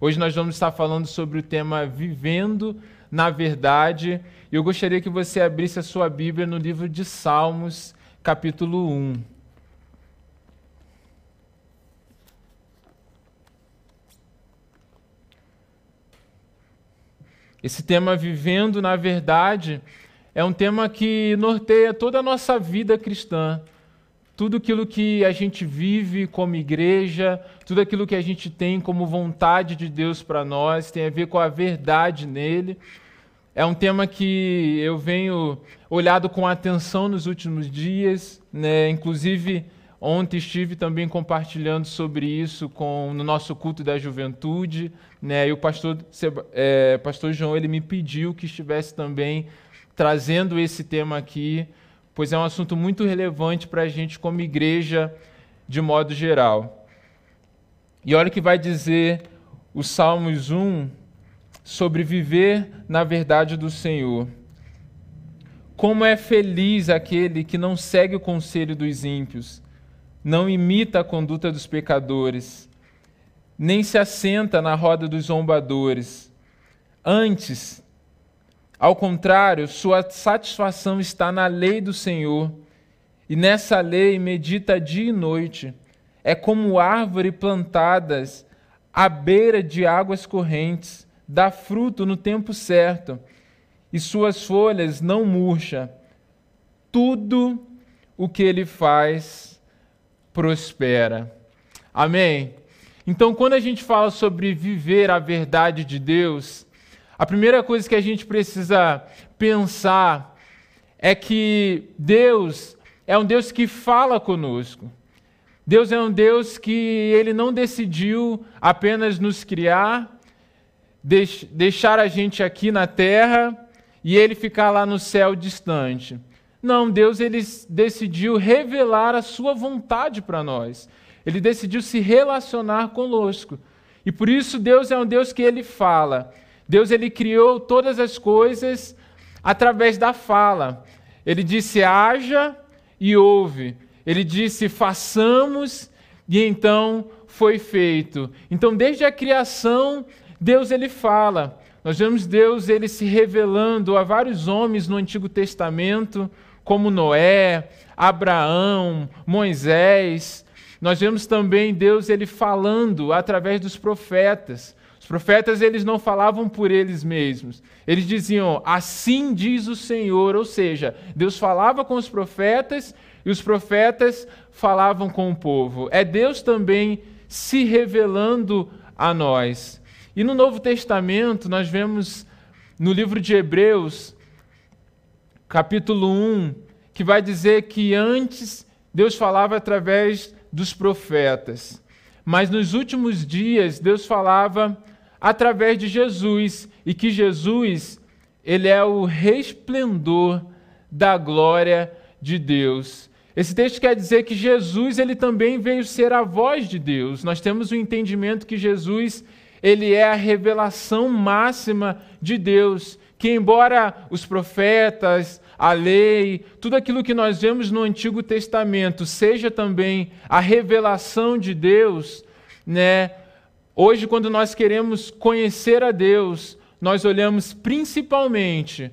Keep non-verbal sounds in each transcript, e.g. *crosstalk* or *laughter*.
Hoje nós vamos estar falando sobre o tema Vivendo na Verdade. E eu gostaria que você abrisse a sua Bíblia no livro de Salmos, capítulo 1. Esse tema Vivendo na Verdade é um tema que norteia toda a nossa vida cristã. Tudo aquilo que a gente vive como igreja, tudo aquilo que a gente tem como vontade de Deus para nós, tem a ver com a verdade nele. É um tema que eu venho olhado com atenção nos últimos dias, né? inclusive Ontem estive também compartilhando sobre isso com, no nosso culto da juventude, né? E o pastor, é, pastor João ele me pediu que estivesse também trazendo esse tema aqui, pois é um assunto muito relevante para a gente como igreja de modo geral. E olha o que vai dizer o Salmos 1 sobre viver na verdade do Senhor. Como é feliz aquele que não segue o conselho dos ímpios não imita a conduta dos pecadores, nem se assenta na roda dos zombadores. Antes, ao contrário, sua satisfação está na lei do Senhor, e nessa lei medita dia e noite. É como árvore plantadas à beira de águas correntes, dá fruto no tempo certo, e suas folhas não murcha. Tudo o que ele faz prospera. Amém? Então, quando a gente fala sobre viver a verdade de Deus, a primeira coisa que a gente precisa pensar é que Deus é um Deus que fala conosco. Deus é um Deus que ele não decidiu apenas nos criar, deixar a gente aqui na terra e ele ficar lá no céu distante. Não, Deus ele decidiu revelar a sua vontade para nós. Ele decidiu se relacionar conosco. E por isso Deus é um Deus que ele fala. Deus ele criou todas as coisas através da fala. Ele disse: "Haja e ouve". Ele disse: "Façamos" e então foi feito. Então, desde a criação, Deus ele fala. Nós vemos Deus ele se revelando a vários homens no Antigo Testamento, como Noé, Abraão, Moisés. Nós vemos também Deus ele falando através dos profetas. Profetas eles não falavam por eles mesmos. Eles diziam: "Assim diz o Senhor", ou seja, Deus falava com os profetas e os profetas falavam com o povo. É Deus também se revelando a nós. E no Novo Testamento nós vemos no livro de Hebreus capítulo 1, que vai dizer que antes Deus falava através dos profetas, mas nos últimos dias Deus falava através de Jesus e que Jesus ele é o resplendor da glória de Deus. Esse texto quer dizer que Jesus ele também veio ser a voz de Deus. Nós temos o entendimento que Jesus ele é a revelação máxima de Deus que, embora os profetas, a lei, tudo aquilo que nós vemos no Antigo Testamento seja também a revelação de Deus, né? Hoje, quando nós queremos conhecer a Deus, nós olhamos principalmente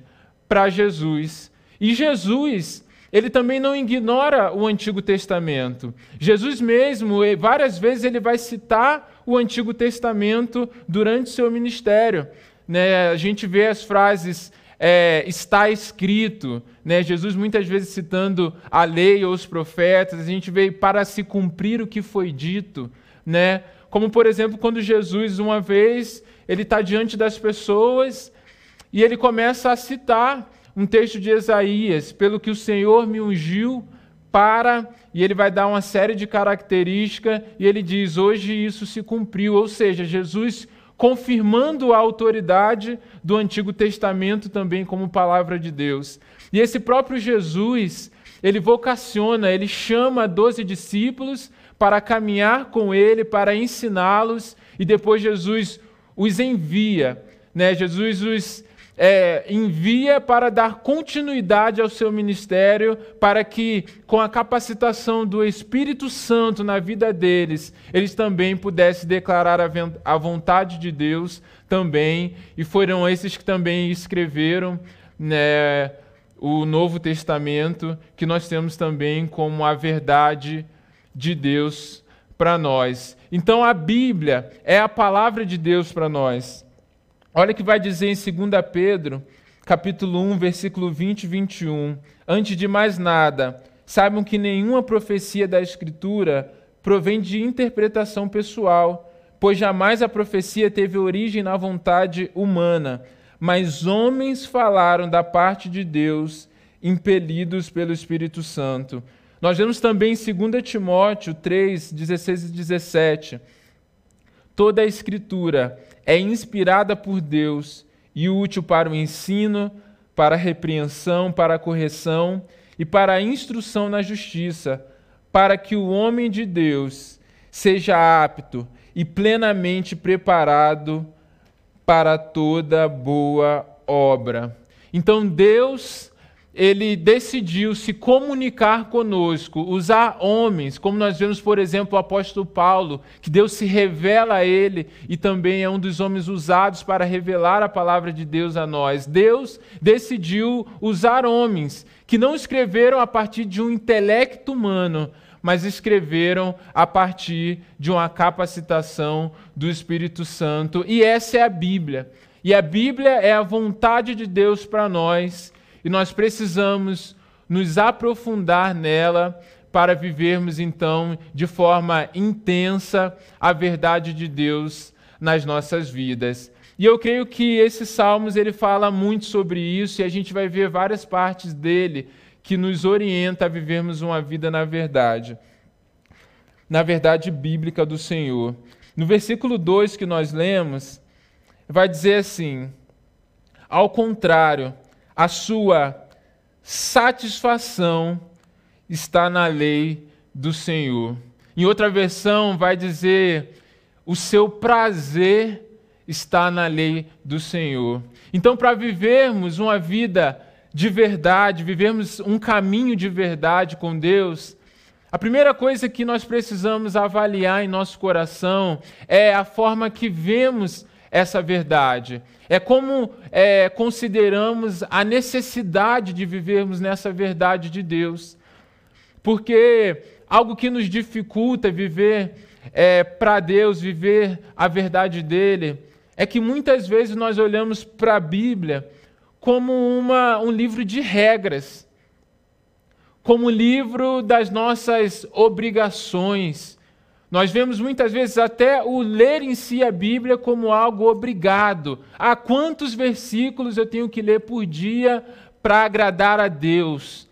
para Jesus. E Jesus, ele também não ignora o Antigo Testamento. Jesus mesmo, várias vezes, ele vai citar o Antigo Testamento durante seu ministério né, a gente vê as frases é, está escrito, né? Jesus muitas vezes citando a lei ou os profetas, a gente vê para se cumprir o que foi dito, né? Como por exemplo quando Jesus uma vez ele está diante das pessoas e ele começa a citar um texto de Isaías, pelo que o Senhor me ungiu para e ele vai dar uma série de características e ele diz hoje isso se cumpriu, ou seja, Jesus confirmando a autoridade do Antigo Testamento também como palavra de Deus. E esse próprio Jesus, ele vocaciona, ele chama doze discípulos para caminhar com ele, para ensiná-los, e depois Jesus os envia. Né? Jesus os é, envia para dar continuidade ao seu ministério, para que, com a capacitação do Espírito Santo na vida deles, eles também pudessem declarar a vontade de Deus também, e foram esses que também escreveram né, o Novo Testamento, que nós temos também como a verdade de Deus para nós. Então a Bíblia é a palavra de Deus para nós. Olha o que vai dizer em 2 Pedro, capítulo 1, versículo 20 e 21. Antes de mais nada, saibam que nenhuma profecia da Escritura provém de interpretação pessoal, pois jamais a profecia teve origem na vontade humana, mas homens falaram da parte de Deus, impelidos pelo Espírito Santo. Nós vemos também em 2 Timóteo 3, 16 e 17. Toda a Escritura é inspirada por Deus e útil para o ensino, para a repreensão, para a correção e para a instrução na justiça, para que o homem de Deus seja apto e plenamente preparado para toda boa obra. Então Deus ele decidiu se comunicar conosco, usar homens, como nós vemos, por exemplo, o apóstolo Paulo, que Deus se revela a ele e também é um dos homens usados para revelar a palavra de Deus a nós. Deus decidiu usar homens que não escreveram a partir de um intelecto humano, mas escreveram a partir de uma capacitação do Espírito Santo, e essa é a Bíblia. E a Bíblia é a vontade de Deus para nós e nós precisamos nos aprofundar nela para vivermos então de forma intensa a verdade de Deus nas nossas vidas. E eu creio que esse Salmos ele fala muito sobre isso e a gente vai ver várias partes dele que nos orienta a vivermos uma vida na verdade. Na verdade bíblica do Senhor. No versículo 2 que nós lemos, vai dizer assim: Ao contrário, a sua satisfação está na lei do Senhor. Em outra versão, vai dizer: o seu prazer está na lei do Senhor. Então, para vivermos uma vida de verdade, vivermos um caminho de verdade com Deus, a primeira coisa que nós precisamos avaliar em nosso coração é a forma que vemos essa verdade. É como é, consideramos a necessidade de vivermos nessa verdade de Deus. Porque algo que nos dificulta viver é, para Deus, viver a verdade dele, é que muitas vezes nós olhamos para a Bíblia como uma, um livro de regras, como um livro das nossas obrigações nós vemos muitas vezes até o ler em si a Bíblia como algo obrigado. A quantos versículos eu tenho que ler por dia para agradar a Deus?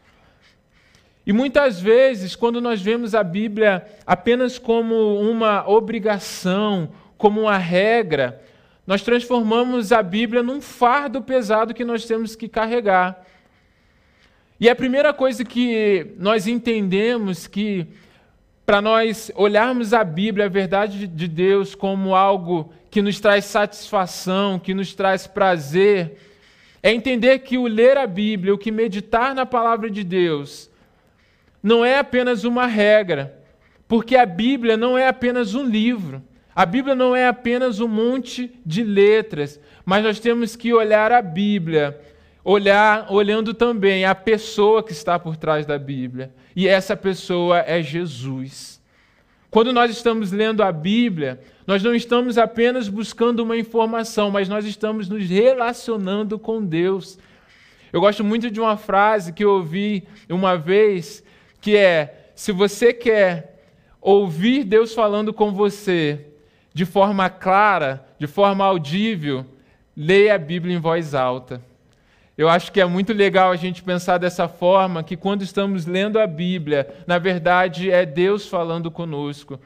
E muitas vezes, quando nós vemos a Bíblia apenas como uma obrigação, como uma regra, nós transformamos a Bíblia num fardo pesado que nós temos que carregar. E a primeira coisa que nós entendemos que para nós olharmos a Bíblia, a verdade de Deus, como algo que nos traz satisfação, que nos traz prazer, é entender que o ler a Bíblia, o que meditar na palavra de Deus, não é apenas uma regra, porque a Bíblia não é apenas um livro, a Bíblia não é apenas um monte de letras, mas nós temos que olhar a Bíblia olhar olhando também a pessoa que está por trás da Bíblia. E essa pessoa é Jesus. Quando nós estamos lendo a Bíblia, nós não estamos apenas buscando uma informação, mas nós estamos nos relacionando com Deus. Eu gosto muito de uma frase que eu ouvi uma vez, que é: se você quer ouvir Deus falando com você de forma clara, de forma audível, leia a Bíblia em voz alta. Eu acho que é muito legal a gente pensar dessa forma, que quando estamos lendo a Bíblia, na verdade é Deus falando conosco,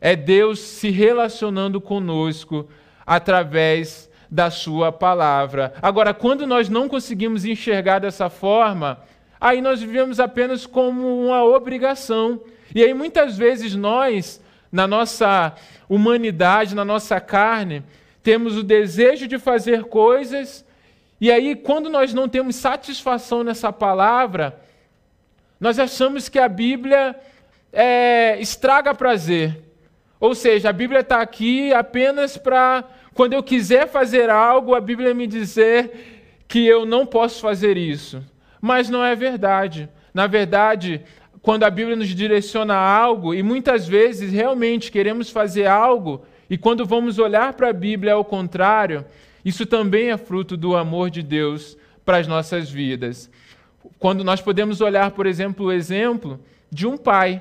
é Deus se relacionando conosco através da Sua palavra. Agora, quando nós não conseguimos enxergar dessa forma, aí nós vivemos apenas como uma obrigação. E aí muitas vezes nós, na nossa humanidade, na nossa carne, temos o desejo de fazer coisas E aí, quando nós não temos satisfação nessa palavra, nós achamos que a Bíblia é, estraga prazer. Ou seja, a Bíblia está aqui apenas para, quando eu quiser fazer algo, a Bíblia me dizer que eu não posso fazer isso. Mas não é verdade. Na verdade, quando a Bíblia nos direciona a algo, e muitas vezes realmente queremos fazer algo, e quando vamos olhar para a Bíblia é o contrário, isso também é fruto do amor de Deus para as nossas vidas. Quando nós podemos olhar, por exemplo, o exemplo de um pai.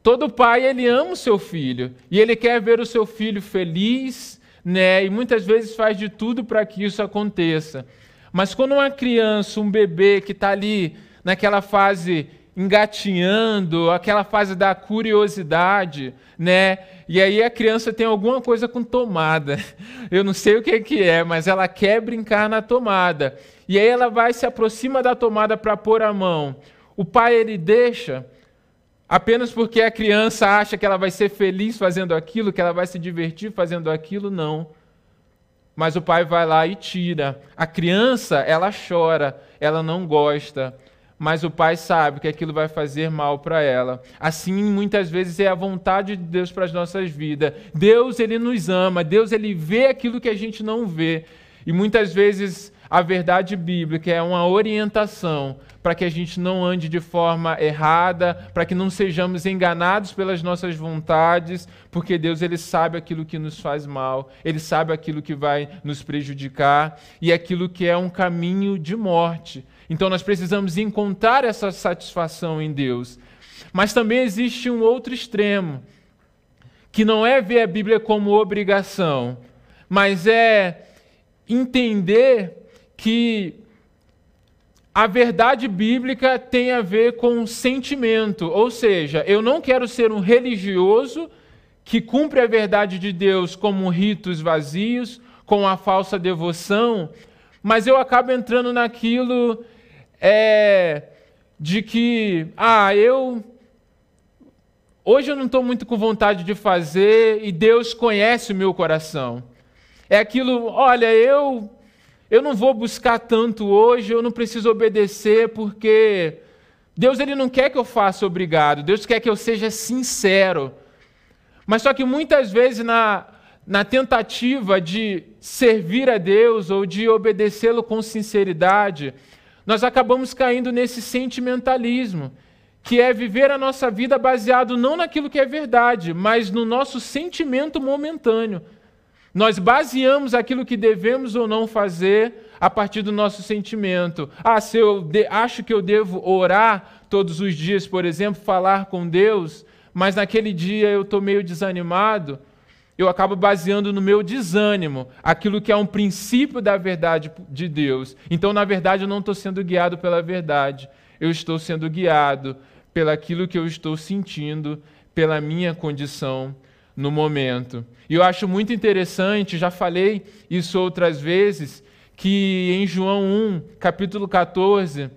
Todo pai, ele ama o seu filho, e ele quer ver o seu filho feliz, né? E muitas vezes faz de tudo para que isso aconteça. Mas quando uma criança, um bebê que está ali naquela fase engatinhando, aquela fase da curiosidade, né? E aí a criança tem alguma coisa com tomada. *laughs* Eu não sei o que, que é, mas ela quer brincar na tomada. E aí ela vai se aproxima da tomada para pôr a mão. O pai ele deixa apenas porque a criança acha que ela vai ser feliz fazendo aquilo, que ela vai se divertir fazendo aquilo, não. Mas o pai vai lá e tira. A criança, ela chora, ela não gosta mas o pai sabe que aquilo vai fazer mal para ela. Assim, muitas vezes é a vontade de Deus para as nossas vidas. Deus, ele nos ama, Deus, ele vê aquilo que a gente não vê. E muitas vezes a verdade bíblica é uma orientação para que a gente não ande de forma errada, para que não sejamos enganados pelas nossas vontades, porque Deus ele sabe aquilo que nos faz mal, ele sabe aquilo que vai nos prejudicar e aquilo que é um caminho de morte. Então nós precisamos encontrar essa satisfação em Deus. Mas também existe um outro extremo, que não é ver a Bíblia como obrigação, mas é entender que a verdade bíblica tem a ver com sentimento, ou seja, eu não quero ser um religioso que cumpre a verdade de Deus como ritos vazios, com a falsa devoção, mas eu acabo entrando naquilo é, de que, ah, eu. Hoje eu não estou muito com vontade de fazer e Deus conhece o meu coração. É aquilo, olha, eu eu não vou buscar tanto hoje, eu não preciso obedecer porque Deus ele não quer que eu faça obrigado, Deus quer que eu seja sincero. Mas só que muitas vezes na, na tentativa de servir a Deus ou de obedecê-lo com sinceridade, nós acabamos caindo nesse sentimentalismo, que é viver a nossa vida baseado não naquilo que é verdade, mas no nosso sentimento momentâneo. Nós baseamos aquilo que devemos ou não fazer a partir do nosso sentimento. Ah, se eu acho que eu devo orar todos os dias, por exemplo, falar com Deus, mas naquele dia eu estou meio desanimado, eu acabo baseando no meu desânimo aquilo que é um princípio da verdade de Deus. Então, na verdade, eu não estou sendo guiado pela verdade, eu estou sendo guiado pelaquilo que eu estou sentindo, pela minha condição no momento. E eu acho muito interessante, já falei isso outras vezes, que em João 1, capítulo 14,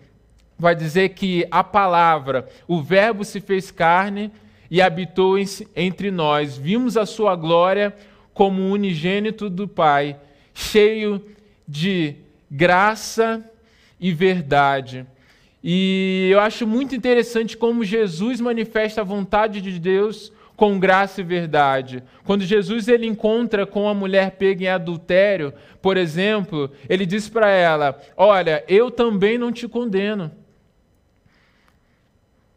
vai dizer que a palavra, o Verbo se fez carne e habitou entre nós. Vimos a sua glória como unigênito do Pai, cheio de graça e verdade. E eu acho muito interessante como Jesus manifesta a vontade de Deus com graça e verdade. Quando Jesus ele encontra com a mulher pega em adultério, por exemplo, ele diz para ela: "Olha, eu também não te condeno".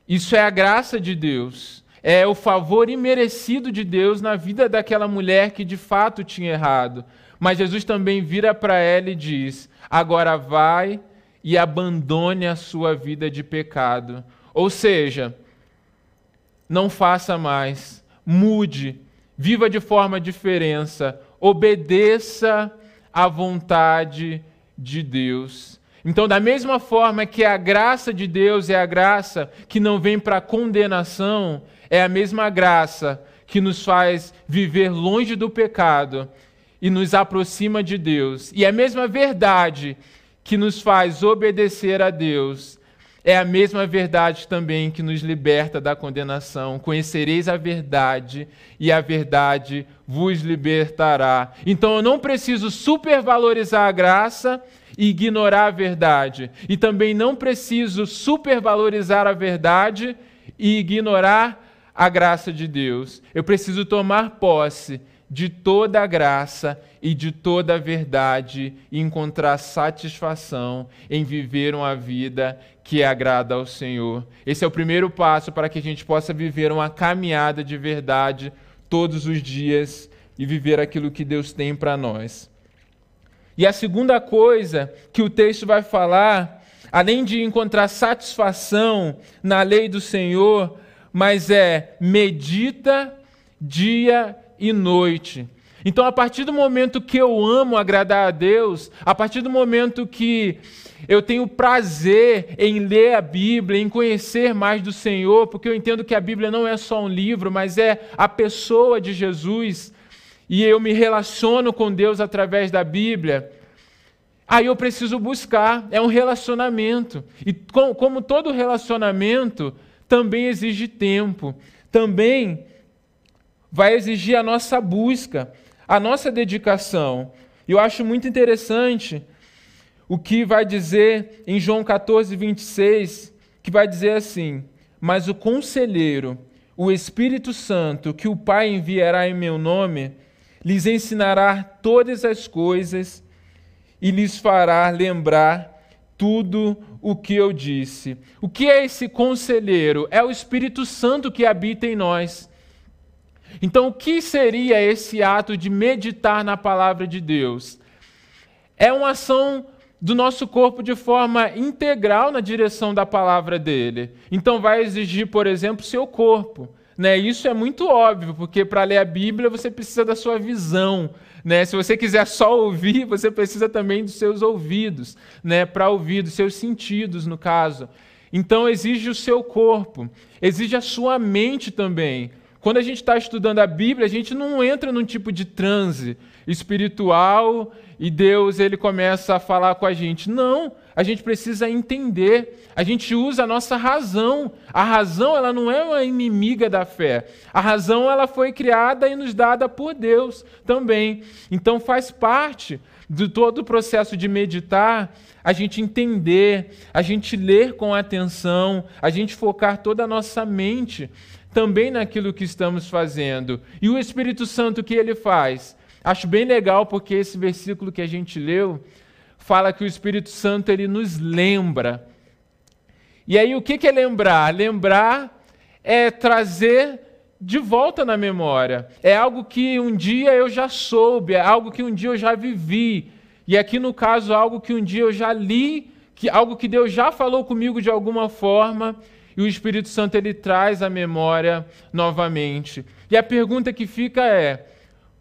Isso é a graça de Deus é o favor imerecido de Deus na vida daquela mulher que de fato tinha errado. Mas Jesus também vira para ela e diz: agora vai e abandone a sua vida de pecado. Ou seja, não faça mais, mude, viva de forma diferente, obedeça à vontade de Deus. Então, da mesma forma que a graça de Deus é a graça que não vem para condenação, é a mesma graça que nos faz viver longe do pecado e nos aproxima de Deus. E é a mesma verdade que nos faz obedecer a Deus é a mesma verdade também que nos liberta da condenação. Conhecereis a verdade e a verdade vos libertará. Então eu não preciso supervalorizar a graça e ignorar a verdade. E também não preciso supervalorizar a verdade e ignorar a graça de Deus. Eu preciso tomar posse de toda a graça e de toda a verdade e encontrar satisfação em viver uma vida que agrada ao Senhor. Esse é o primeiro passo para que a gente possa viver uma caminhada de verdade todos os dias e viver aquilo que Deus tem para nós. E a segunda coisa que o texto vai falar, além de encontrar satisfação na lei do Senhor, mas é medita dia e noite. Então, a partir do momento que eu amo agradar a Deus, a partir do momento que eu tenho prazer em ler a Bíblia, em conhecer mais do Senhor, porque eu entendo que a Bíblia não é só um livro, mas é a pessoa de Jesus, e eu me relaciono com Deus através da Bíblia. Aí eu preciso buscar, é um relacionamento. E como todo relacionamento, também exige tempo, também vai exigir a nossa busca, a nossa dedicação. E eu acho muito interessante o que vai dizer em João 14, 26, que vai dizer assim: Mas o conselheiro, o Espírito Santo, que o Pai enviará em meu nome, lhes ensinará todas as coisas e lhes fará lembrar tudo o que eu disse. O que é esse conselheiro? É o Espírito Santo que habita em nós. Então, o que seria esse ato de meditar na palavra de Deus? É uma ação do nosso corpo de forma integral na direção da palavra dele. Então, vai exigir, por exemplo, seu corpo. Né? Isso é muito óbvio, porque para ler a Bíblia você precisa da sua visão. Né? Se você quiser só ouvir, *laughs* você precisa também dos seus ouvidos, né? para ouvir, dos seus sentidos, no caso. Então, exige o seu corpo, exige a sua mente também. Quando a gente está estudando a Bíblia, a gente não entra num tipo de transe espiritual e Deus ele começa a falar com a gente. Não, a gente precisa entender. A gente usa a nossa razão. A razão ela não é uma inimiga da fé. A razão ela foi criada e nos dada por Deus também. Então faz parte de todo o processo de meditar, a gente entender, a gente ler com atenção, a gente focar toda a nossa mente também naquilo que estamos fazendo. E o Espírito Santo, o que ele faz? Acho bem legal porque esse versículo que a gente leu fala que o Espírito Santo ele nos lembra. E aí o que é lembrar? Lembrar é trazer de volta na memória. É algo que um dia eu já soube, é algo que um dia eu já vivi. E aqui no caso, algo que um dia eu já li, que algo que Deus já falou comigo de alguma forma e o Espírito Santo ele traz a memória novamente. E a pergunta que fica é: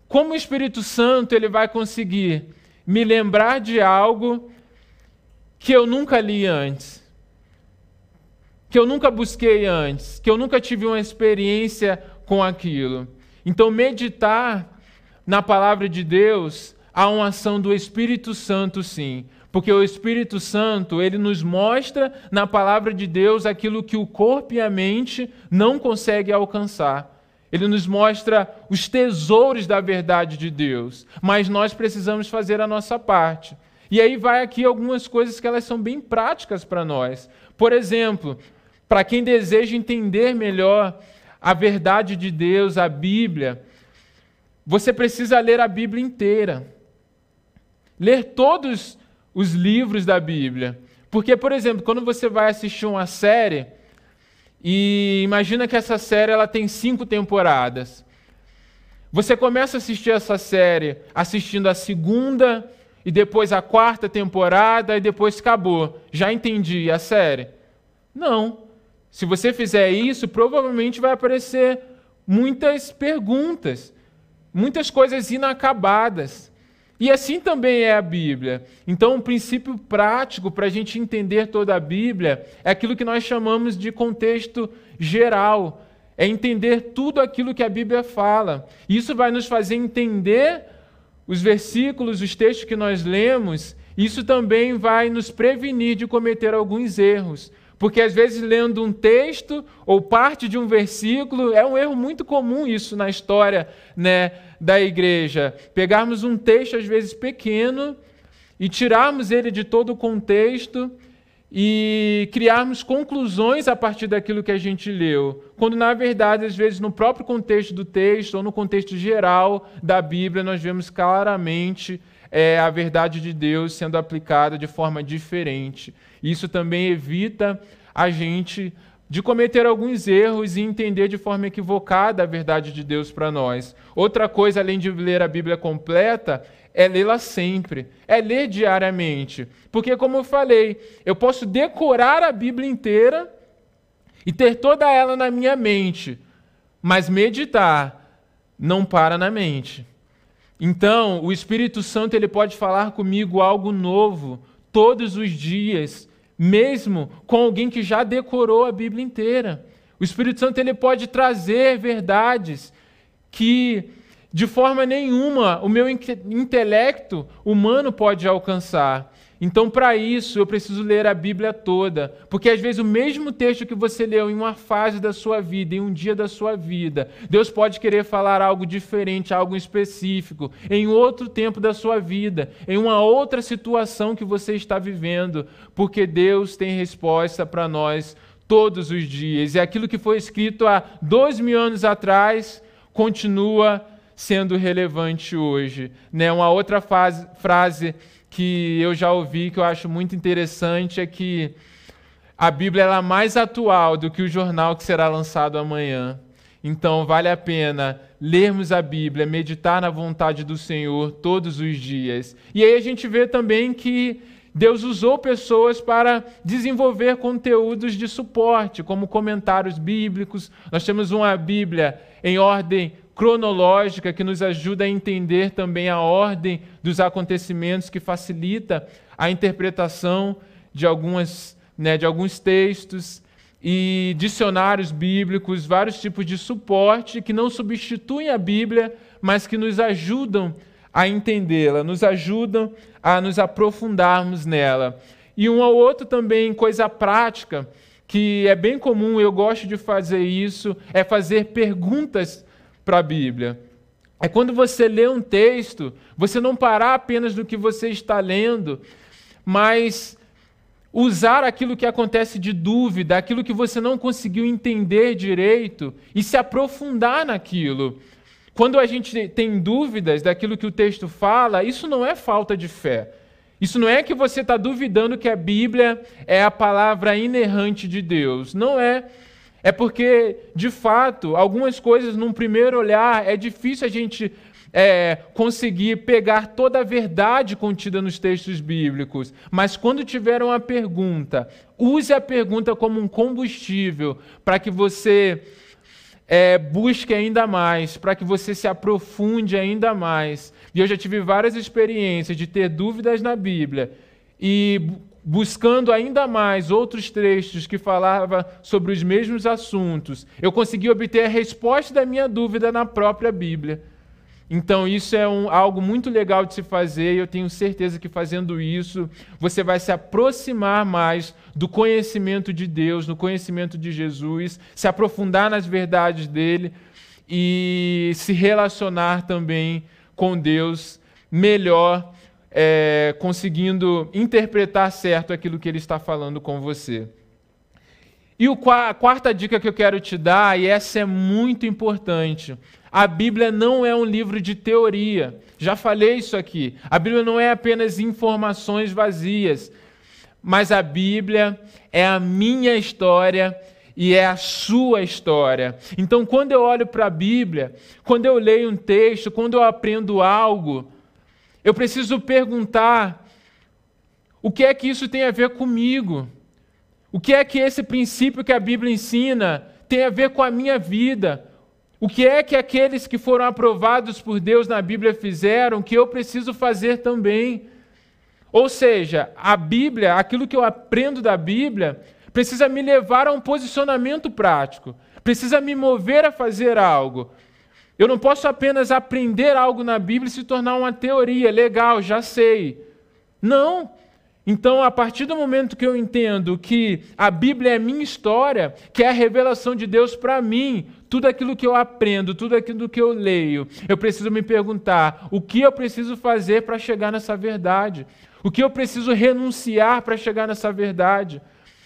como o Espírito Santo ele vai conseguir me lembrar de algo que eu nunca li antes? Que eu nunca busquei antes, que eu nunca tive uma experiência com aquilo. Então, meditar na palavra de Deus há uma ação do Espírito Santo, sim. Porque o Espírito Santo, ele nos mostra na palavra de Deus aquilo que o corpo e a mente não conseguem alcançar. Ele nos mostra os tesouros da verdade de Deus, mas nós precisamos fazer a nossa parte. E aí vai aqui algumas coisas que elas são bem práticas para nós. Por exemplo, para quem deseja entender melhor a verdade de Deus, a Bíblia, você precisa ler a Bíblia inteira. Ler todos os livros da Bíblia. Porque, por exemplo, quando você vai assistir uma série, e imagina que essa série ela tem cinco temporadas. Você começa a assistir essa série assistindo a segunda e depois a quarta temporada e depois acabou. Já entendi a série? Não. Se você fizer isso, provavelmente vai aparecer muitas perguntas, muitas coisas inacabadas. E assim também é a Bíblia. Então, um princípio prático para a gente entender toda a Bíblia é aquilo que nós chamamos de contexto geral. É entender tudo aquilo que a Bíblia fala. Isso vai nos fazer entender os versículos, os textos que nós lemos. Isso também vai nos prevenir de cometer alguns erros. Porque às vezes lendo um texto ou parte de um versículo, é um erro muito comum isso na história né, da igreja. Pegarmos um texto às vezes pequeno e tirarmos ele de todo o contexto e criarmos conclusões a partir daquilo que a gente leu, quando na verdade, às vezes, no próprio contexto do texto ou no contexto geral da Bíblia, nós vemos claramente é, a verdade de Deus sendo aplicada de forma diferente. Isso também evita a gente de cometer alguns erros e entender de forma equivocada a verdade de Deus para nós. Outra coisa, além de ler a Bíblia completa, é lê-la sempre, é ler diariamente. Porque, como eu falei, eu posso decorar a Bíblia inteira e ter toda ela na minha mente, mas meditar não para na mente. Então, o Espírito Santo ele pode falar comigo algo novo todos os dias, mesmo com alguém que já decorou a Bíblia inteira. O Espírito Santo ele pode trazer verdades que de forma nenhuma o meu intelecto humano pode alcançar. Então, para isso, eu preciso ler a Bíblia toda, porque às vezes o mesmo texto que você leu em uma fase da sua vida, em um dia da sua vida, Deus pode querer falar algo diferente, algo específico, em outro tempo da sua vida, em uma outra situação que você está vivendo, porque Deus tem resposta para nós todos os dias. E aquilo que foi escrito há dois mil anos atrás continua sendo relevante hoje. Né? Uma outra fase, frase que eu já ouvi que eu acho muito interessante é que a Bíblia é mais atual do que o jornal que será lançado amanhã. Então, vale a pena lermos a Bíblia, meditar na vontade do Senhor todos os dias. E aí a gente vê também que Deus usou pessoas para desenvolver conteúdos de suporte, como comentários bíblicos. Nós temos uma Bíblia em ordem cronológica que nos ajuda a entender também a ordem dos acontecimentos, que facilita a interpretação de, algumas, né, de alguns textos e dicionários bíblicos, vários tipos de suporte que não substituem a Bíblia, mas que nos ajudam a entendê-la, nos ajudam a nos aprofundarmos nela. E um ao outro também, coisa prática, que é bem comum, eu gosto de fazer isso, é fazer perguntas para a Bíblia. É quando você lê um texto, você não parar apenas no que você está lendo, mas usar aquilo que acontece de dúvida, aquilo que você não conseguiu entender direito e se aprofundar naquilo. Quando a gente tem dúvidas daquilo que o texto fala, isso não é falta de fé. Isso não é que você está duvidando que a Bíblia é a palavra inerrante de Deus. Não é. É porque, de fato, algumas coisas, num primeiro olhar, é difícil a gente é, conseguir pegar toda a verdade contida nos textos bíblicos. Mas quando tiver uma pergunta, use a pergunta como um combustível para que você é, busque ainda mais, para que você se aprofunde ainda mais. E eu já tive várias experiências de ter dúvidas na Bíblia e buscando ainda mais outros trechos que falavam sobre os mesmos assuntos, eu consegui obter a resposta da minha dúvida na própria Bíblia. Então, isso é um, algo muito legal de se fazer, e eu tenho certeza que fazendo isso, você vai se aproximar mais do conhecimento de Deus, no conhecimento de Jesus, se aprofundar nas verdades dele e se relacionar também com Deus melhor é, conseguindo interpretar certo aquilo que ele está falando com você. E a quarta dica que eu quero te dar, e essa é muito importante: a Bíblia não é um livro de teoria. Já falei isso aqui. A Bíblia não é apenas informações vazias, mas a Bíblia é a minha história e é a sua história. Então, quando eu olho para a Bíblia, quando eu leio um texto, quando eu aprendo algo, eu preciso perguntar: o que é que isso tem a ver comigo? O que é que esse princípio que a Bíblia ensina tem a ver com a minha vida? O que é que aqueles que foram aprovados por Deus na Bíblia fizeram que eu preciso fazer também? Ou seja, a Bíblia, aquilo que eu aprendo da Bíblia, precisa me levar a um posicionamento prático, precisa me mover a fazer algo. Eu não posso apenas aprender algo na Bíblia e se tornar uma teoria, legal, já sei. Não. Então, a partir do momento que eu entendo que a Bíblia é minha história, que é a revelação de Deus para mim, tudo aquilo que eu aprendo, tudo aquilo que eu leio, eu preciso me perguntar: o que eu preciso fazer para chegar nessa verdade? O que eu preciso renunciar para chegar nessa verdade?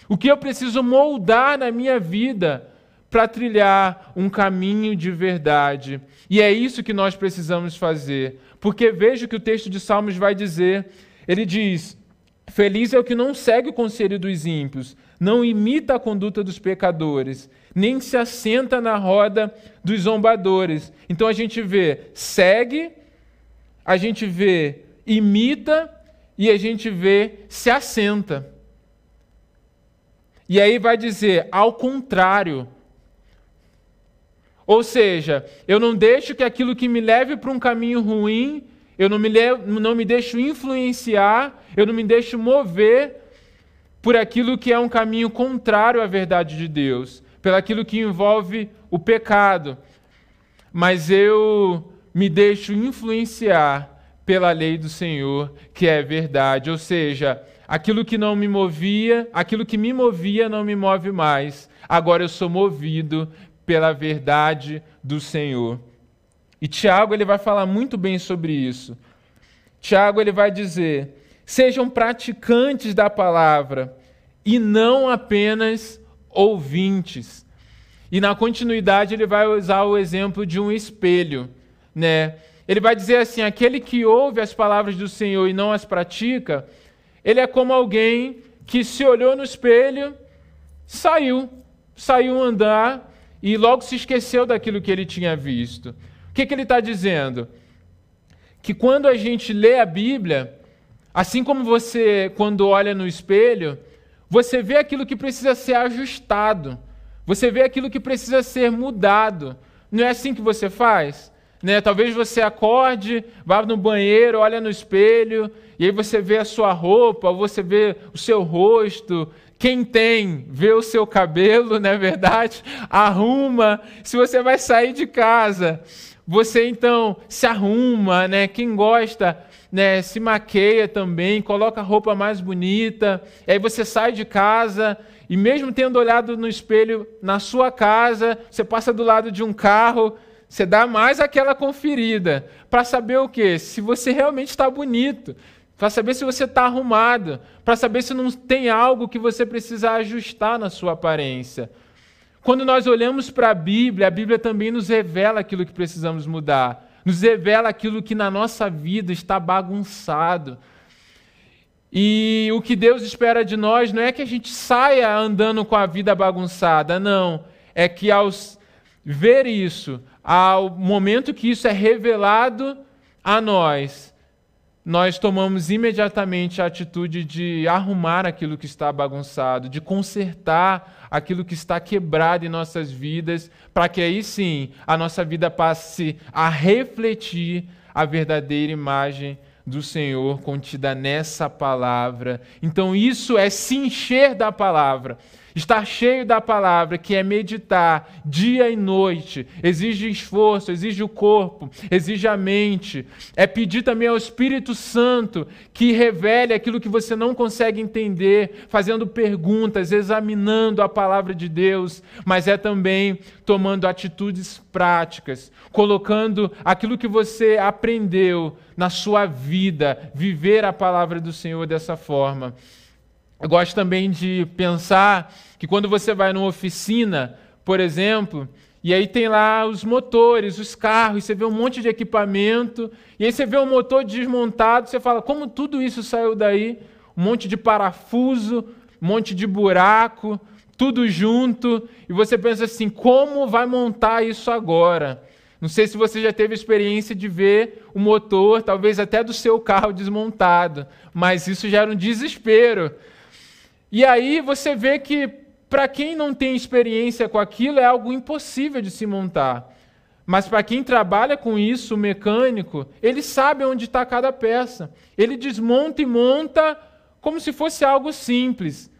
O que eu preciso moldar na minha vida para trilhar um caminho de verdade? E é isso que nós precisamos fazer. Porque veja o que o texto de Salmos vai dizer. Ele diz: Feliz é o que não segue o conselho dos ímpios, não imita a conduta dos pecadores, nem se assenta na roda dos zombadores. Então a gente vê segue, a gente vê imita e a gente vê se assenta. E aí vai dizer ao contrário. Ou seja, eu não deixo que aquilo que me leve para um caminho ruim eu não me, levo, não me deixo influenciar, eu não me deixo mover por aquilo que é um caminho contrário à verdade de Deus, pelo aquilo que envolve o pecado. Mas eu me deixo influenciar pela lei do Senhor, que é verdade. Ou seja, aquilo que não me movia, aquilo que me movia não me move mais. Agora eu sou movido pela verdade do Senhor. E Tiago ele vai falar muito bem sobre isso. Tiago ele vai dizer: sejam praticantes da palavra e não apenas ouvintes. E na continuidade ele vai usar o exemplo de um espelho, né? Ele vai dizer assim: aquele que ouve as palavras do Senhor e não as pratica, ele é como alguém que se olhou no espelho, saiu, saiu andar e logo se esqueceu daquilo que ele tinha visto. O que, que ele está dizendo? Que quando a gente lê a Bíblia, assim como você, quando olha no espelho, você vê aquilo que precisa ser ajustado, você vê aquilo que precisa ser mudado. Não é assim que você faz? Né? Talvez você acorde, vá no banheiro, olha no espelho, e aí você vê a sua roupa, você vê o seu rosto. Quem tem, vê o seu cabelo, não é verdade? Arruma. Se você vai sair de casa, você então se arruma, né? Quem gosta, né, se maqueia também, coloca a roupa mais bonita. E aí você sai de casa e mesmo tendo olhado no espelho na sua casa, você passa do lado de um carro, você dá mais aquela conferida para saber o quê? Se você realmente está bonito, para saber se você está arrumado, para saber se não tem algo que você precisa ajustar na sua aparência. Quando nós olhamos para a Bíblia, a Bíblia também nos revela aquilo que precisamos mudar, nos revela aquilo que na nossa vida está bagunçado. E o que Deus espera de nós não é que a gente saia andando com a vida bagunçada, não. É que ao ver isso, ao momento que isso é revelado a nós, nós tomamos imediatamente a atitude de arrumar aquilo que está bagunçado, de consertar aquilo que está quebrado em nossas vidas, para que aí sim a nossa vida passe a refletir a verdadeira imagem do Senhor contida nessa palavra. Então, isso é se encher da palavra. Estar cheio da palavra, que é meditar dia e noite, exige esforço, exige o corpo, exige a mente. É pedir também ao Espírito Santo que revele aquilo que você não consegue entender, fazendo perguntas, examinando a palavra de Deus, mas é também tomando atitudes práticas, colocando aquilo que você aprendeu na sua vida, viver a palavra do Senhor dessa forma. Eu gosto também de pensar que quando você vai numa oficina, por exemplo, e aí tem lá os motores, os carros, você vê um monte de equipamento, e aí você vê um motor desmontado, você fala, como tudo isso saiu daí? Um monte de parafuso, um monte de buraco, tudo junto, e você pensa assim, como vai montar isso agora? Não sei se você já teve experiência de ver o motor, talvez até do seu carro desmontado, mas isso gera um desespero. E aí você vê que, para quem não tem experiência com aquilo, é algo impossível de se montar. Mas para quem trabalha com isso, o mecânico, ele sabe onde está cada peça. Ele desmonta e monta como se fosse algo simples.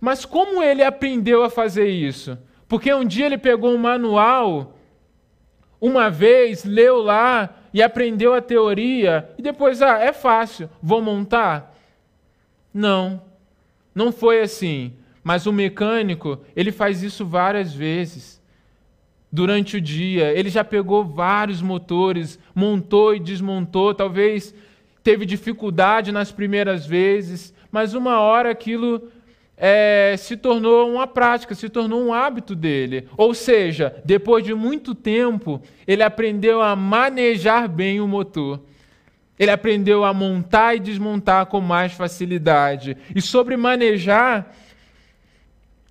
Mas como ele aprendeu a fazer isso? Porque um dia ele pegou um manual, uma vez, leu lá e aprendeu a teoria, e depois, ah, é fácil, vou montar. Não, não foi assim. Mas o mecânico, ele faz isso várias vezes durante o dia. Ele já pegou vários motores, montou e desmontou, talvez teve dificuldade nas primeiras vezes, mas uma hora aquilo é, se tornou uma prática, se tornou um hábito dele. Ou seja, depois de muito tempo, ele aprendeu a manejar bem o motor. Ele aprendeu a montar e desmontar com mais facilidade. E sobre manejar,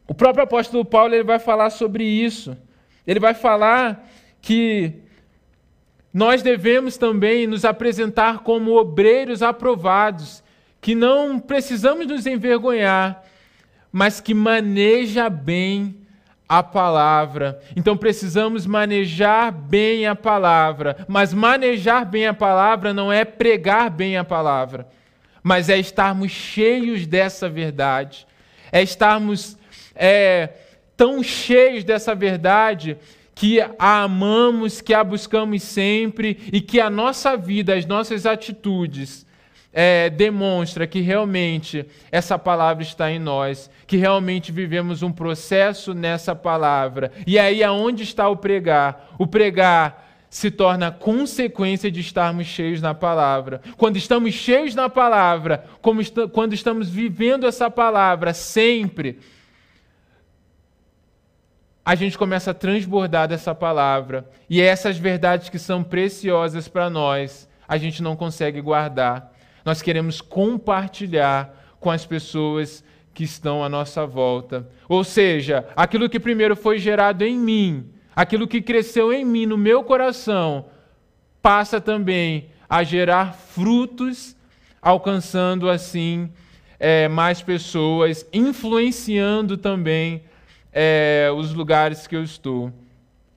o próprio apóstolo Paulo ele vai falar sobre isso. Ele vai falar que nós devemos também nos apresentar como obreiros aprovados, que não precisamos nos envergonhar, mas que maneja bem a palavra. Então precisamos manejar bem a palavra, mas manejar bem a palavra não é pregar bem a palavra, mas é estarmos cheios dessa verdade, é estarmos é, tão cheios dessa verdade que a amamos, que a buscamos sempre e que a nossa vida, as nossas atitudes é, demonstra que realmente essa palavra está em nós, que realmente vivemos um processo nessa palavra. E aí aonde está o pregar? O pregar se torna consequência de estarmos cheios na palavra. Quando estamos cheios na palavra, quando estamos vivendo essa palavra sempre, a gente começa a transbordar dessa palavra. E essas verdades que são preciosas para nós, a gente não consegue guardar. Nós queremos compartilhar com as pessoas que estão à nossa volta. Ou seja, aquilo que primeiro foi gerado em mim, aquilo que cresceu em mim, no meu coração, passa também a gerar frutos, alcançando assim é, mais pessoas, influenciando também é, os lugares que eu estou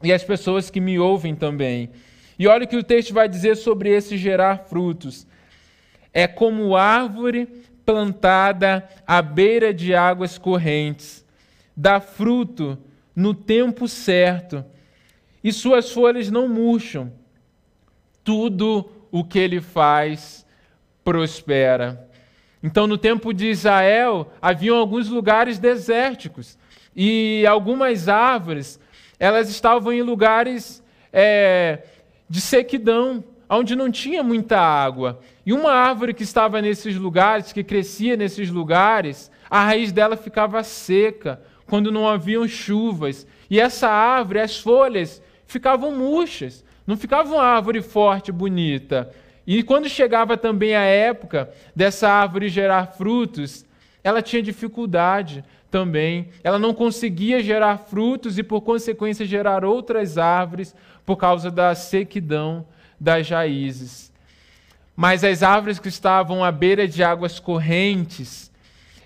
e as pessoas que me ouvem também. E olha o que o texto vai dizer sobre esse gerar frutos. É como árvore plantada à beira de águas correntes, dá fruto no tempo certo, e suas folhas não murcham. Tudo o que ele faz prospera. Então, no tempo de Israel, haviam alguns lugares desérticos. E algumas árvores, elas estavam em lugares é, de sequidão, onde não tinha muita água. E uma árvore que estava nesses lugares, que crescia nesses lugares, a raiz dela ficava seca quando não haviam chuvas. E essa árvore, as folhas ficavam murchas, não ficava uma árvore forte, bonita. E quando chegava também a época dessa árvore gerar frutos, ela tinha dificuldade também. Ela não conseguia gerar frutos e, por consequência, gerar outras árvores por causa da sequidão das raízes. Mas as árvores que estavam à beira de águas correntes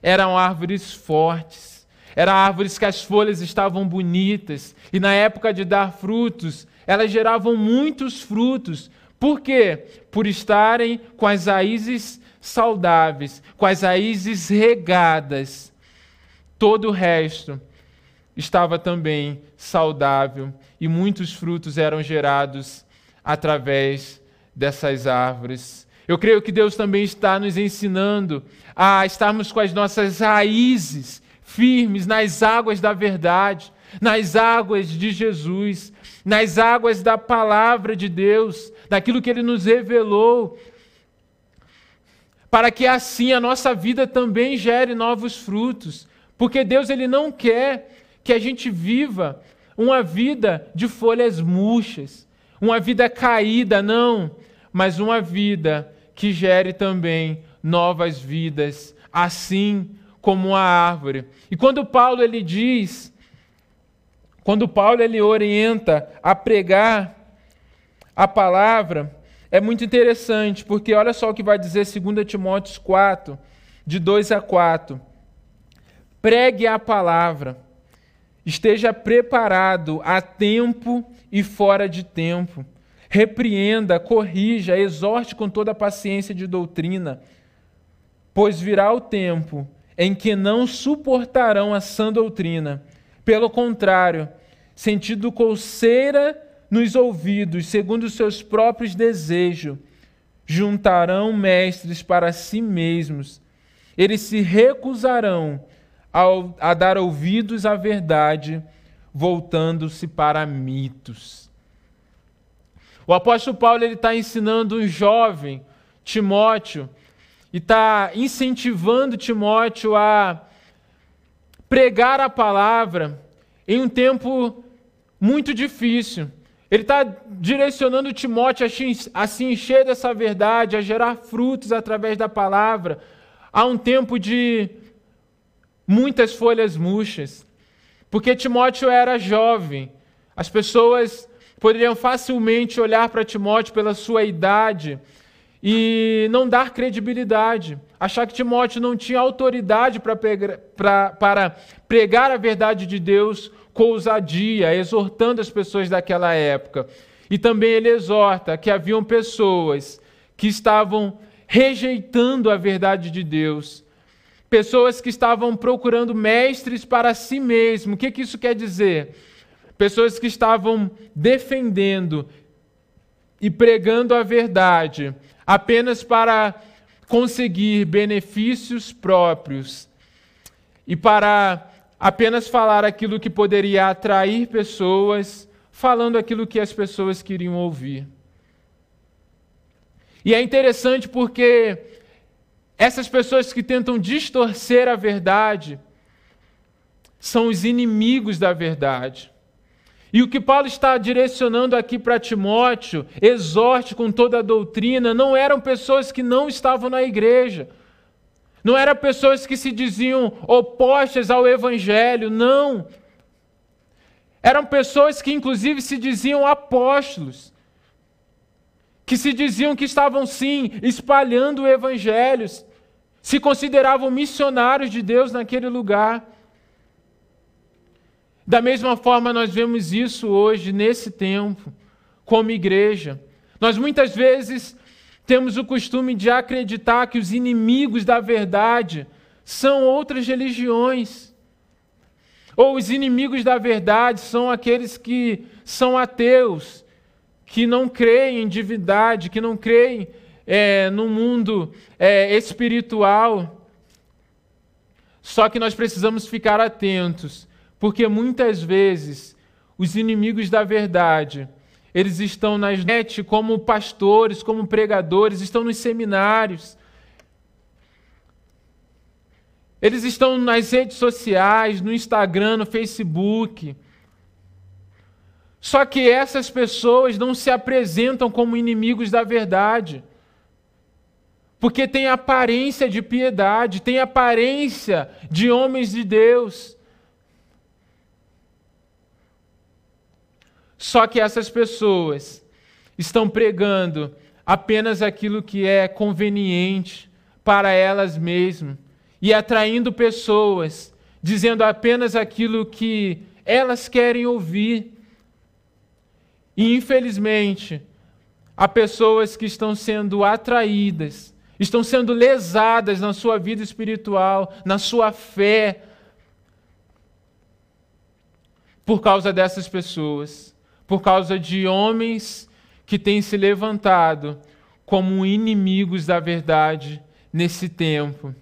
eram árvores fortes, eram árvores que as folhas estavam bonitas e, na época de dar frutos, elas geravam muitos frutos. Por quê? Por estarem com as raízes saudáveis, com as raízes regadas Todo o resto estava também saudável e muitos frutos eram gerados através dessas árvores. Eu creio que Deus também está nos ensinando a estarmos com as nossas raízes firmes nas águas da verdade, nas águas de Jesus, nas águas da palavra de Deus, daquilo que Ele nos revelou, para que assim a nossa vida também gere novos frutos. Porque Deus ele não quer que a gente viva uma vida de folhas murchas, uma vida caída, não, mas uma vida que gere também novas vidas, assim como a árvore. E quando Paulo ele diz, quando Paulo ele orienta a pregar a palavra, é muito interessante, porque olha só o que vai dizer 2 Timóteo 4, de 2 a 4 pregue a palavra, esteja preparado a tempo e fora de tempo. Repreenda, corrija, exorte com toda a paciência de doutrina, pois virá o tempo em que não suportarão a sã doutrina. Pelo contrário, sentindo colseira nos ouvidos, segundo os seus próprios desejos, juntarão mestres para si mesmos eles se recusarão a dar ouvidos à verdade, voltando-se para mitos. O apóstolo Paulo está ensinando um jovem, Timóteo, e está incentivando Timóteo a pregar a palavra em um tempo muito difícil. Ele está direcionando Timóteo a se encher dessa verdade, a gerar frutos através da palavra. Há um tempo de muitas folhas murchas, porque Timóteo era jovem. As pessoas poderiam facilmente olhar para Timóteo pela sua idade e não dar credibilidade, achar que Timóteo não tinha autoridade para pregar a verdade de Deus com ousadia, exortando as pessoas daquela época. E também ele exorta que haviam pessoas que estavam rejeitando a verdade de Deus, pessoas que estavam procurando mestres para si mesmo. O que, que isso quer dizer? Pessoas que estavam defendendo e pregando a verdade apenas para conseguir benefícios próprios e para apenas falar aquilo que poderia atrair pessoas, falando aquilo que as pessoas queriam ouvir. E é interessante porque essas pessoas que tentam distorcer a verdade são os inimigos da verdade. E o que Paulo está direcionando aqui para Timóteo, exorte com toda a doutrina, não eram pessoas que não estavam na igreja. Não eram pessoas que se diziam opostas ao evangelho, não. Eram pessoas que inclusive se diziam apóstolos. Que se diziam que estavam sim espalhando o evangelho, se consideravam missionários de Deus naquele lugar. Da mesma forma, nós vemos isso hoje, nesse tempo, como igreja. Nós muitas vezes temos o costume de acreditar que os inimigos da verdade são outras religiões. Ou os inimigos da verdade são aqueles que são ateus, que não creem em divindade, que não creem é, no mundo é, espiritual. Só que nós precisamos ficar atentos, porque muitas vezes os inimigos da verdade eles estão nas net como pastores, como pregadores, estão nos seminários. Eles estão nas redes sociais, no Instagram, no Facebook. Só que essas pessoas não se apresentam como inimigos da verdade. Porque têm aparência de piedade, têm aparência de homens de Deus. Só que essas pessoas estão pregando apenas aquilo que é conveniente para elas mesmas e atraindo pessoas, dizendo apenas aquilo que elas querem ouvir. E infelizmente, há pessoas que estão sendo atraídas, estão sendo lesadas na sua vida espiritual, na sua fé, por causa dessas pessoas por causa de homens que têm se levantado como inimigos da verdade nesse tempo.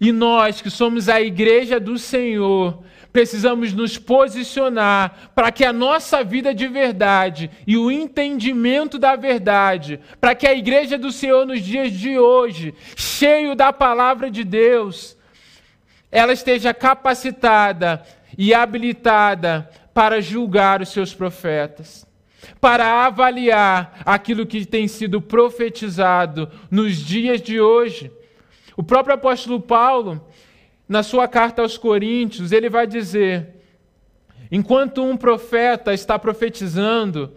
E nós, que somos a igreja do Senhor, precisamos nos posicionar para que a nossa vida de verdade e o entendimento da verdade, para que a igreja do Senhor nos dias de hoje, cheio da palavra de Deus, ela esteja capacitada e habilitada para julgar os seus profetas, para avaliar aquilo que tem sido profetizado nos dias de hoje. O próprio apóstolo Paulo, na sua carta aos Coríntios, ele vai dizer: enquanto um profeta está profetizando,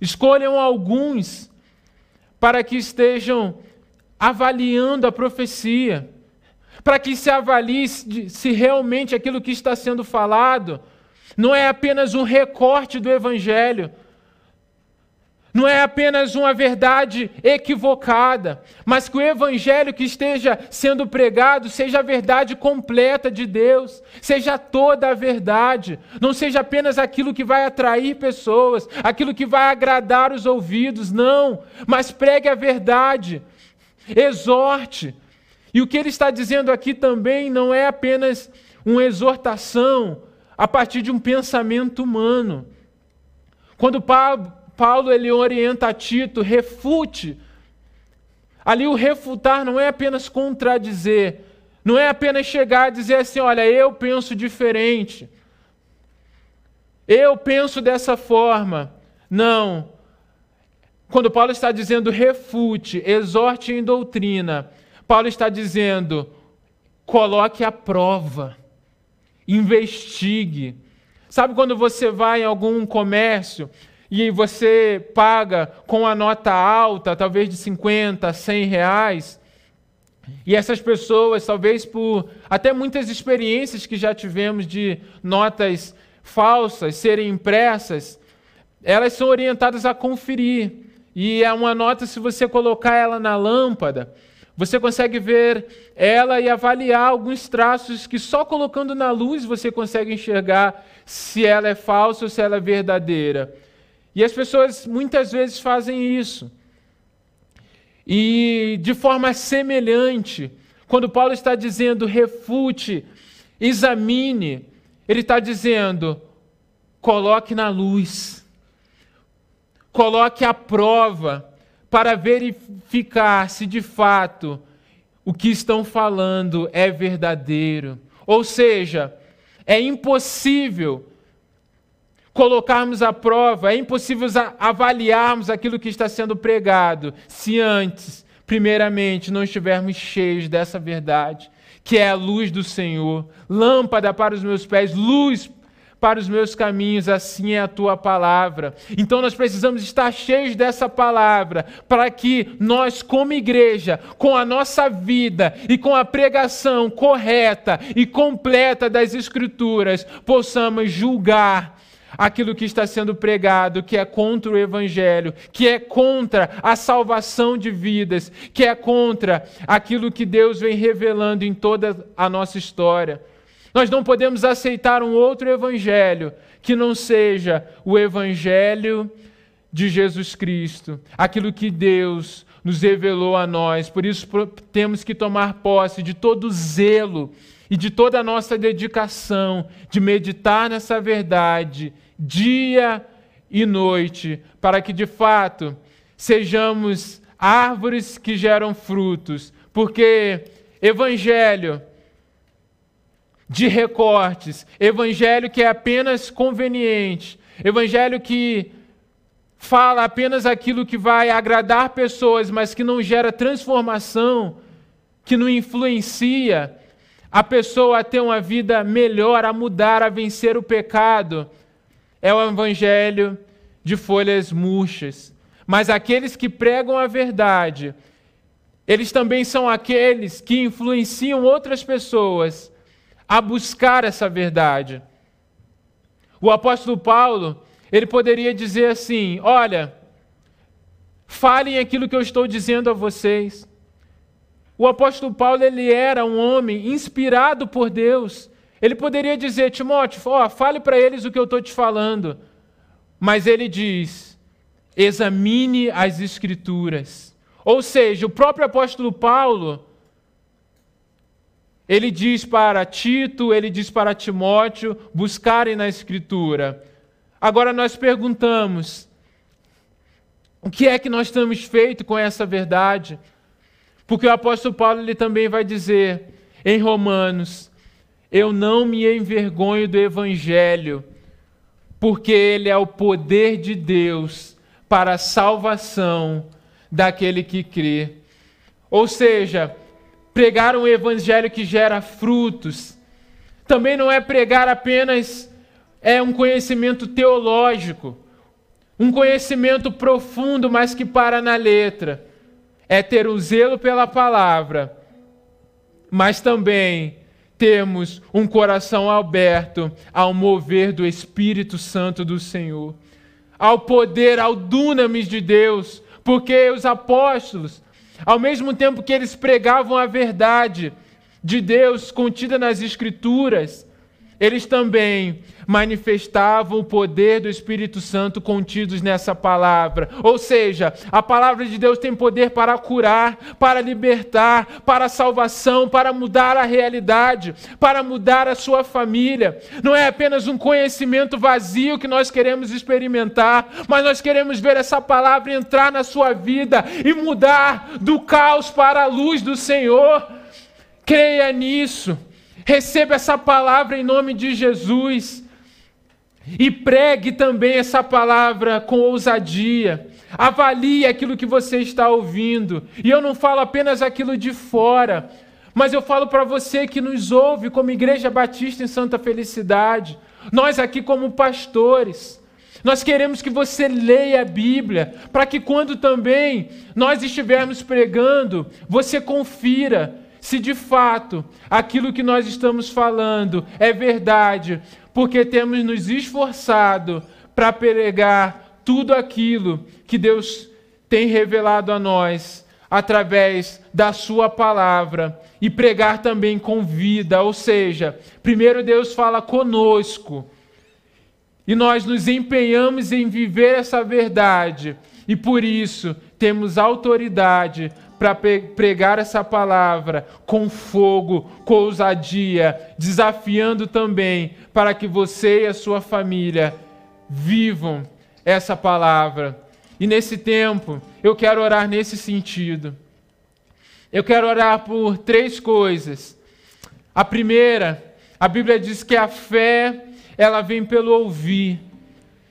escolham alguns para que estejam avaliando a profecia, para que se avalie se realmente aquilo que está sendo falado não é apenas um recorte do Evangelho, não é apenas uma verdade equivocada, mas que o evangelho que esteja sendo pregado seja a verdade completa de Deus, seja toda a verdade, não seja apenas aquilo que vai atrair pessoas, aquilo que vai agradar os ouvidos, não, mas pregue a verdade, exorte, E o que ele está dizendo aqui também não é apenas uma exortação a partir de um pensamento humano. Quando Paulo ele orienta a Tito, refute. Ali o refutar não é apenas contradizer, não é apenas chegar a dizer assim: olha, eu penso diferente, eu penso dessa forma. Não. Quando Paulo está dizendo refute, exorte em doutrina, Paulo está dizendo coloque à prova, investigue. Sabe quando você vai em algum comércio e você paga com a nota alta, talvez de 50, 100 reais, e essas pessoas, talvez por até muitas experiências que já tivemos de notas falsas serem impressas, elas são orientadas a conferir. E é uma nota, se você colocar ela na lâmpada, você consegue ver ela e avaliar alguns traços que só colocando na luz você consegue enxergar se ela é falsa ou se ela é verdadeira. E as pessoas muitas vezes fazem isso. E de forma semelhante, quando Paulo está dizendo refute, examine, ele está dizendo coloque na luz, coloque à prova para verificar se de fato o que estão falando é verdadeiro. Ou seja, é impossível colocarmos à prova, é impossível avaliarmos aquilo que está sendo pregado se antes, primeiramente, não estivermos cheios dessa verdade, que é a luz do Senhor, lâmpada para os meus pés, luz para os meus caminhos, assim é a tua palavra. Então nós precisamos estar cheios dessa palavra, para que nós, como igreja, com a nossa vida e com a pregação correta e completa das Escrituras, possamos julgar aquilo que está sendo pregado, que é contra o Evangelho, que é contra a salvação de vidas, que é contra aquilo que Deus vem revelando em toda a nossa história. Nós não podemos aceitar um outro evangelho que não seja o evangelho de Jesus Cristo, aquilo que Deus nos revelou a nós. Por isso temos que tomar posse de todo zelo e de toda a nossa dedicação de meditar nessa verdade dia e noite, para que de fato sejamos árvores que geram frutos, porque evangelho de recortes, evangelho que é apenas conveniente, evangelho que fala apenas aquilo que vai agradar pessoas, mas que não gera transformação, que não influencia a pessoa a ter uma vida melhor, a mudar, a vencer o pecado, é o evangelho de folhas murchas. Mas aqueles que pregam a verdade, eles também são aqueles que influenciam outras pessoas a buscar essa verdade. O apóstolo Paulo, ele poderia dizer assim: Olha, falem aquilo que eu estou dizendo a vocês. O apóstolo Paulo, ele era um homem inspirado por Deus. Ele poderia dizer, Timóteo, ó, fale para eles o que eu estou te falando. Mas ele diz: examine as Escrituras. Ou seja, o próprio apóstolo Paulo, ele diz para Tito, ele diz para Timóteo buscarem na Escritura. Agora nós perguntamos: o que é que nós temos feito com essa verdade? Porque o apóstolo Paulo ele também vai dizer em Romanos: Eu não me envergonho do Evangelho, porque ele é o poder de Deus para a salvação daquele que crê. Ou seja, pregar um evangelho que gera frutos. Também não é pregar apenas é um conhecimento teológico, um conhecimento profundo, mas que para na letra. É ter o zelo pela palavra, mas também temos um coração aberto ao mover do Espírito Santo do Senhor, ao poder, ao dunamis de Deus, porque os apóstolos ao mesmo tempo que eles pregavam a verdade de Deus contida nas Escrituras, eles também manifestavam o poder do Espírito Santo contidos nessa palavra. Ou seja, a palavra de Deus tem poder para curar, para libertar, para salvação, para mudar a realidade, para mudar a sua família. Não é apenas um conhecimento vazio que nós queremos experimentar, mas nós queremos ver essa palavra entrar na sua vida e mudar do caos para a luz do Senhor. Creia nisso. Receba essa palavra em nome de Jesus. E pregue também essa palavra com ousadia. Avalie aquilo que você está ouvindo. E eu não falo apenas aquilo de fora, mas eu falo para você que nos ouve como Igreja Batista em Santa Felicidade. Nós aqui como pastores. Nós queremos que você leia a Bíblia, para que quando também nós estivermos pregando, você confira se de fato aquilo que nós estamos falando é verdade, porque temos nos esforçado para pregar tudo aquilo que Deus tem revelado a nós através da Sua palavra e pregar também com vida, ou seja, primeiro Deus fala conosco e nós nos empenhamos em viver essa verdade e por isso temos autoridade para pregar essa palavra com fogo, com ousadia, desafiando também para que você e a sua família vivam essa palavra. E nesse tempo, eu quero orar nesse sentido. Eu quero orar por três coisas. A primeira, a Bíblia diz que a fé, ela vem pelo ouvir.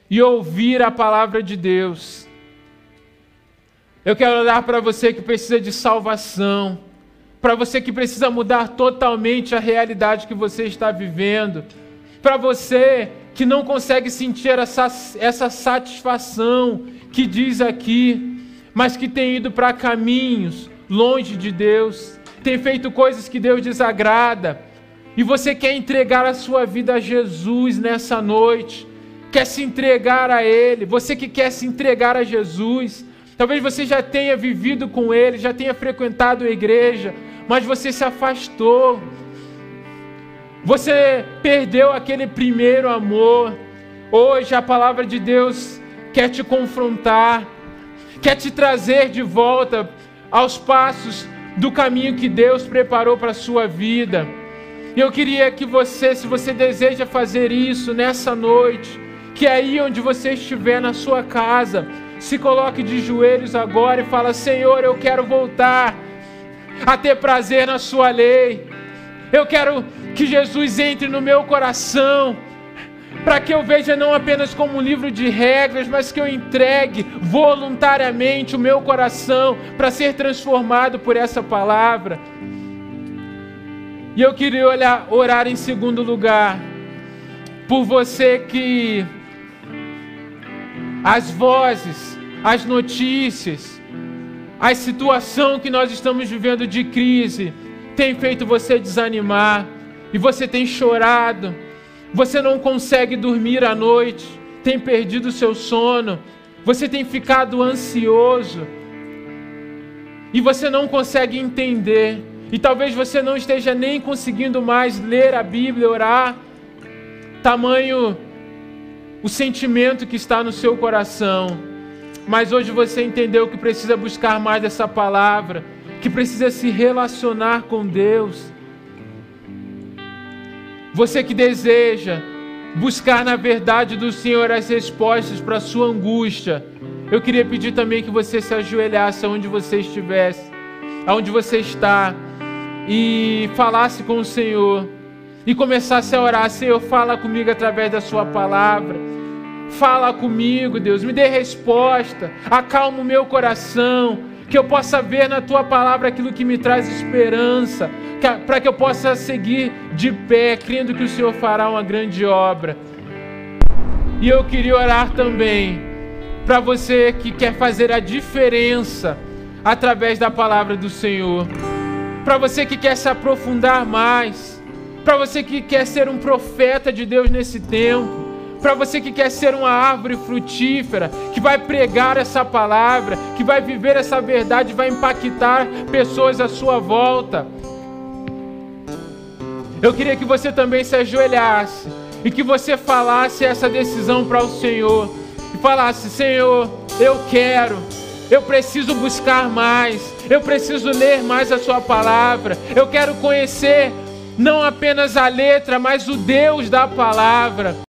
E ouvir a palavra de Deus. Eu quero orar para você que precisa de salvação, para você que precisa mudar totalmente a realidade que você está vivendo, para você que não consegue sentir essa, essa satisfação que diz aqui, mas que tem ido para caminhos longe de Deus, tem feito coisas que Deus desagrada, e você quer entregar a sua vida a Jesus nessa noite, quer se entregar a Ele, você que quer se entregar a Jesus, Talvez você já tenha vivido com ele, já tenha frequentado a igreja, mas você se afastou. Você perdeu aquele primeiro amor. Hoje a palavra de Deus quer te confrontar, quer te trazer de volta aos passos do caminho que Deus preparou para a sua vida. E eu queria que você, se você deseja fazer isso nessa noite, que aí onde você estiver na sua casa, se coloque de joelhos agora e fala: Senhor, eu quero voltar a ter prazer na Sua lei. Eu quero que Jesus entre no meu coração, para que eu veja não apenas como um livro de regras, mas que eu entregue voluntariamente o meu coração para ser transformado por essa palavra. E eu queria olhar, orar em segundo lugar por você que as vozes, as notícias, a situação que nós estamos vivendo de crise tem feito você desanimar e você tem chorado, você não consegue dormir à noite, tem perdido seu sono, você tem ficado ansioso e você não consegue entender, e talvez você não esteja nem conseguindo mais ler a Bíblia, orar, tamanho o sentimento que está no seu coração. Mas hoje você entendeu que precisa buscar mais essa palavra, que precisa se relacionar com Deus. Você que deseja buscar na verdade do Senhor as respostas para a sua angústia, eu queria pedir também que você se ajoelhasse onde você estivesse, aonde você está, e falasse com o Senhor e começasse a orar: Senhor, fala comigo através da Sua palavra. Fala comigo, Deus, me dê resposta, acalma o meu coração, que eu possa ver na tua palavra aquilo que me traz esperança, para que eu possa seguir de pé, crendo que o Senhor fará uma grande obra. E eu queria orar também para você que quer fazer a diferença através da palavra do Senhor, para você que quer se aprofundar mais, para você que quer ser um profeta de Deus nesse tempo para você que quer ser uma árvore frutífera, que vai pregar essa palavra, que vai viver essa verdade, vai impactar pessoas à sua volta. Eu queria que você também se ajoelhasse e que você falasse essa decisão para o Senhor e falasse: Senhor, eu quero, eu preciso buscar mais, eu preciso ler mais a Sua palavra, eu quero conhecer não apenas a letra, mas o Deus da palavra.